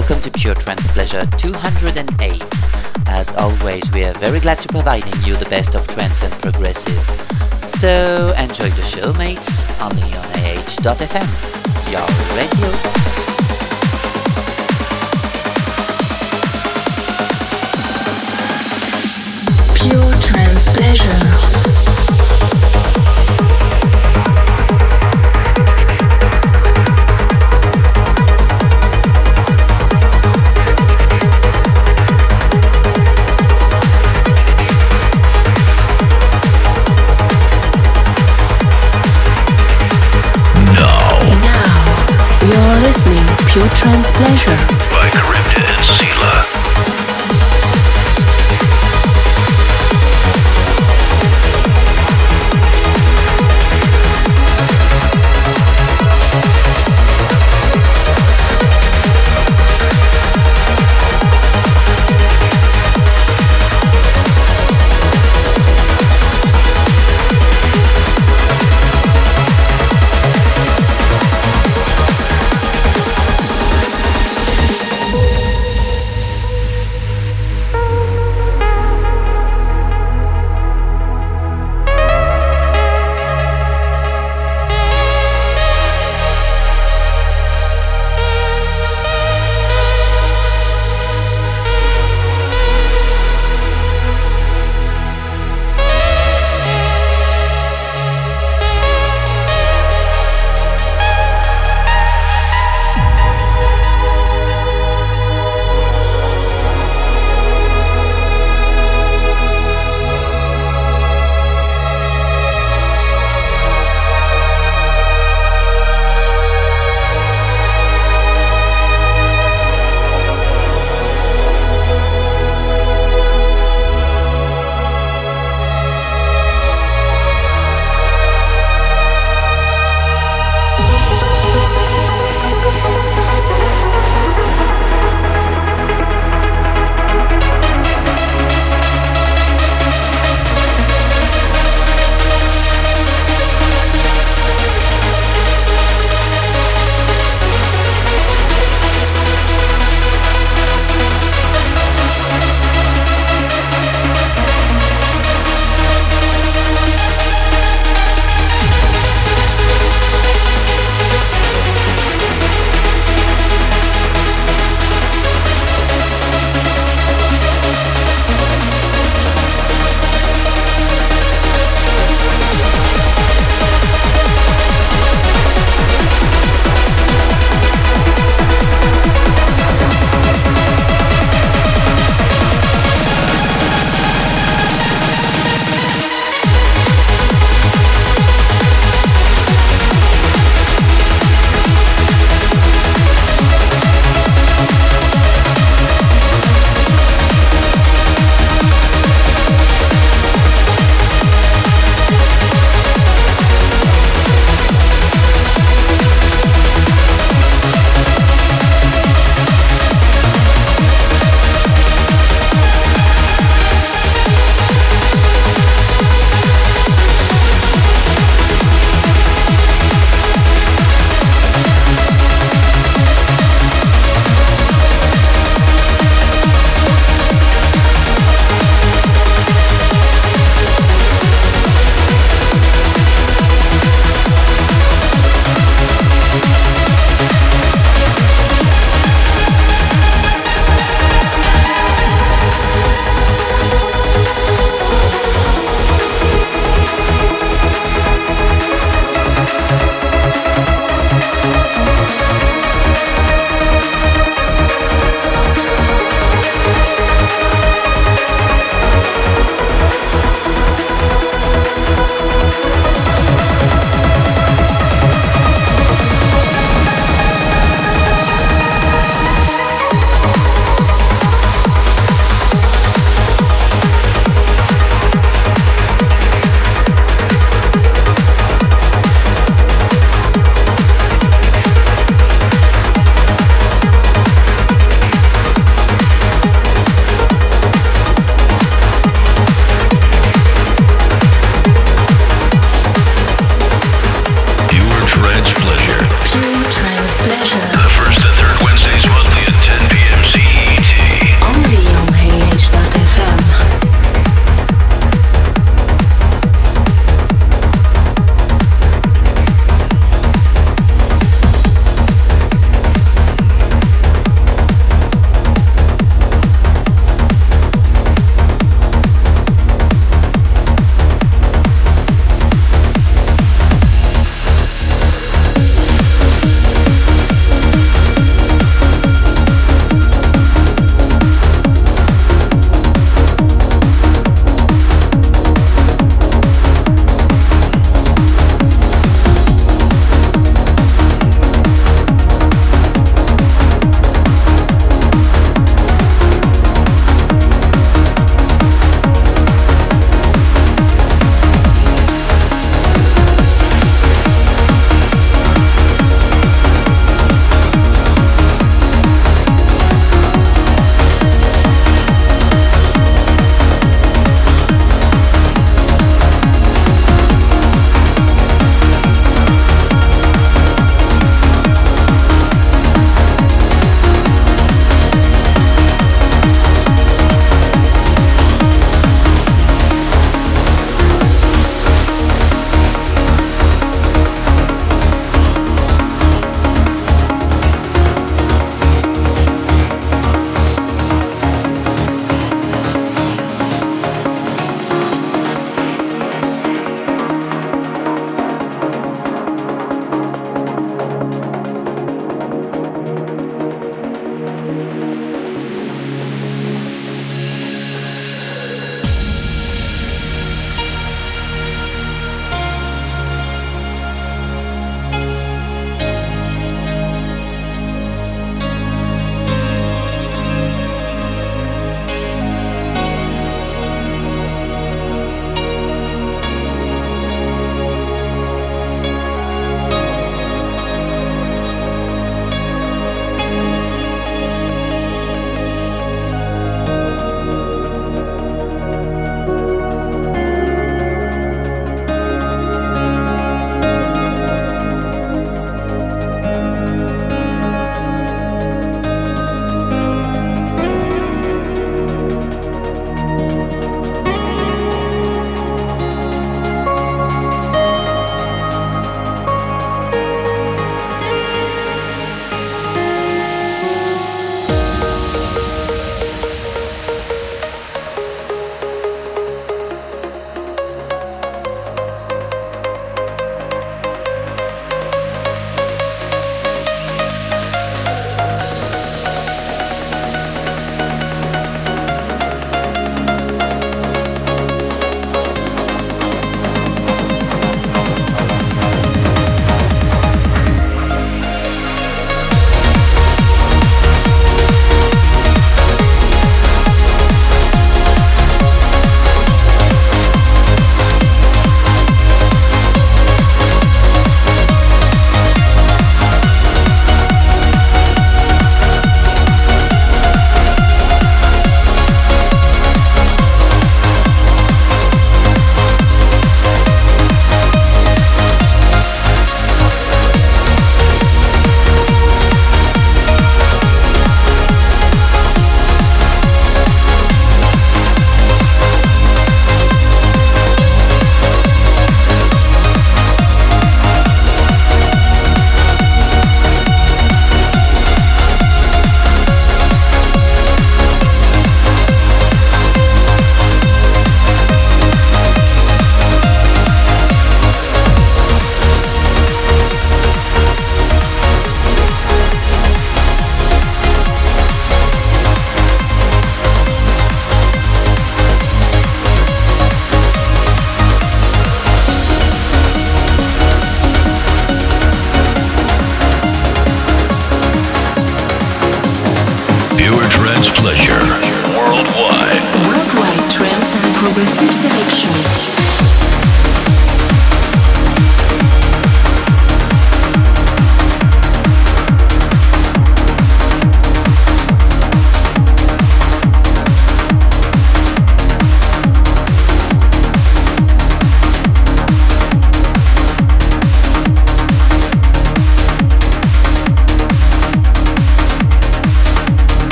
welcome to Pure Trance Pleasure 208. As always, we are very glad to providing you the best of trance and progressive. So enjoy the show, mates, only on AH.fm, your radio. Pure Trance Pleasure. Pleasure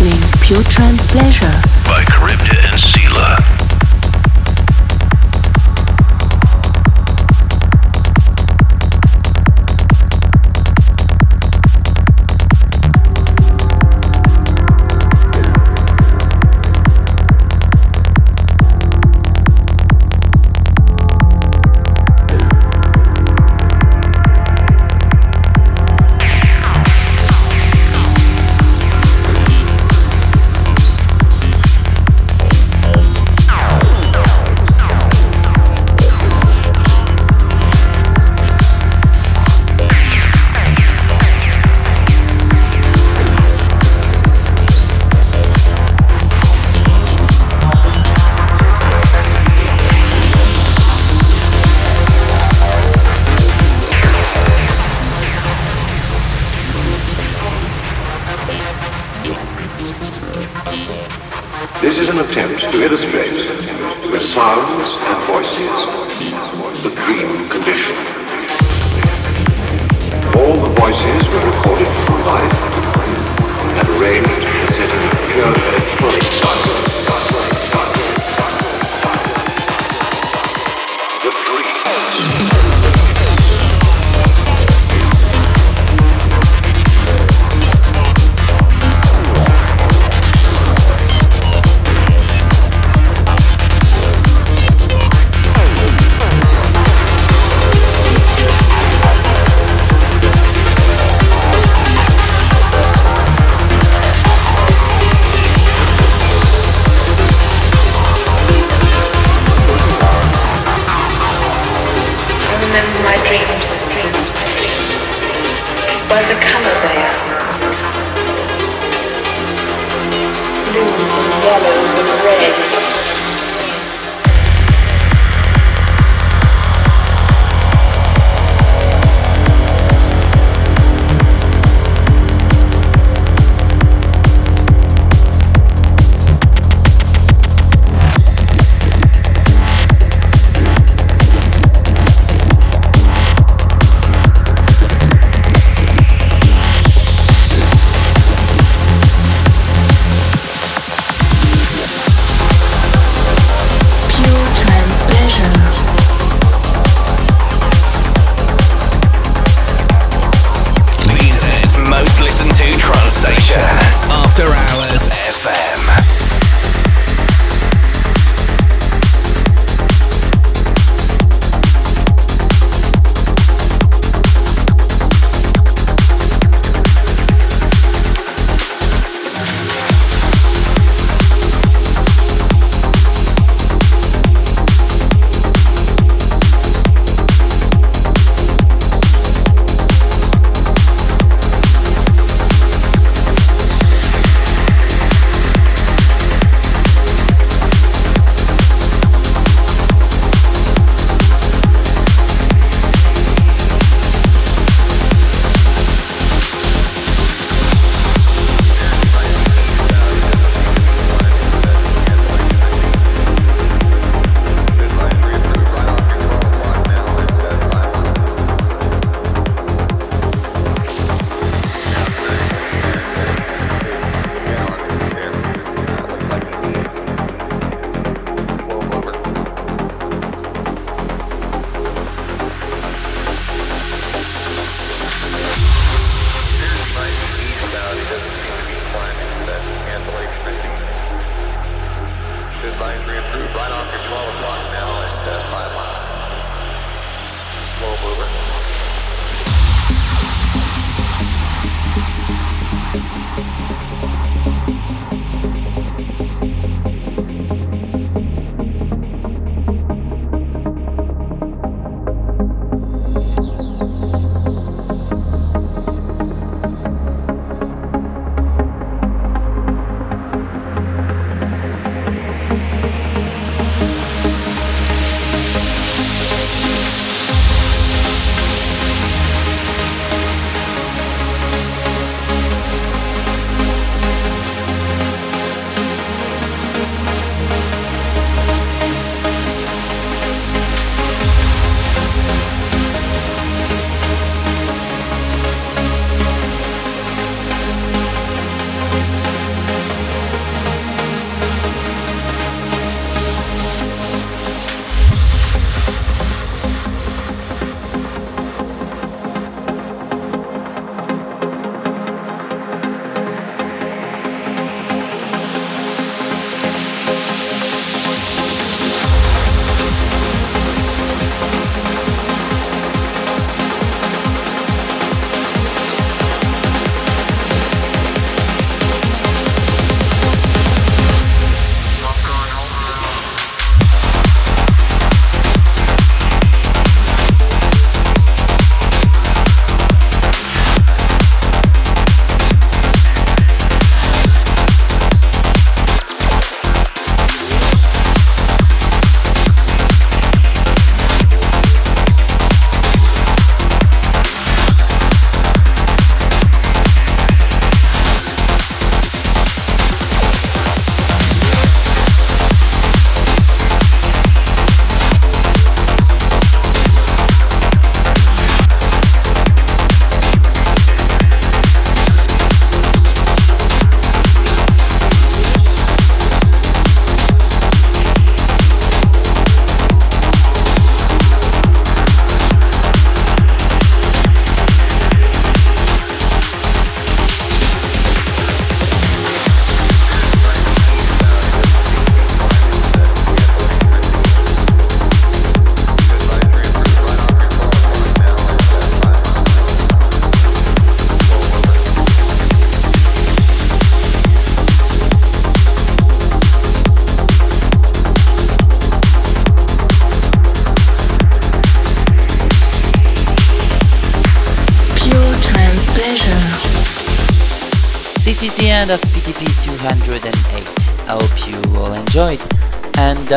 listening Pure Trance Pleasure.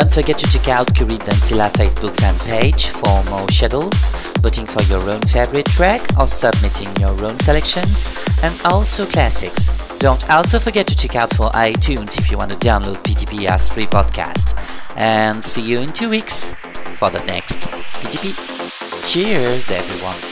Don't forget to check out Pure Trance Pleasure Facebook fan page for more schedules, voting for your own favorite track or submitting your own selections, and also classics. Don't also forget to check out for iTunes if you want to download PTP as free podcast. And see you in two weeks for the next PTP. Cheers, everyone.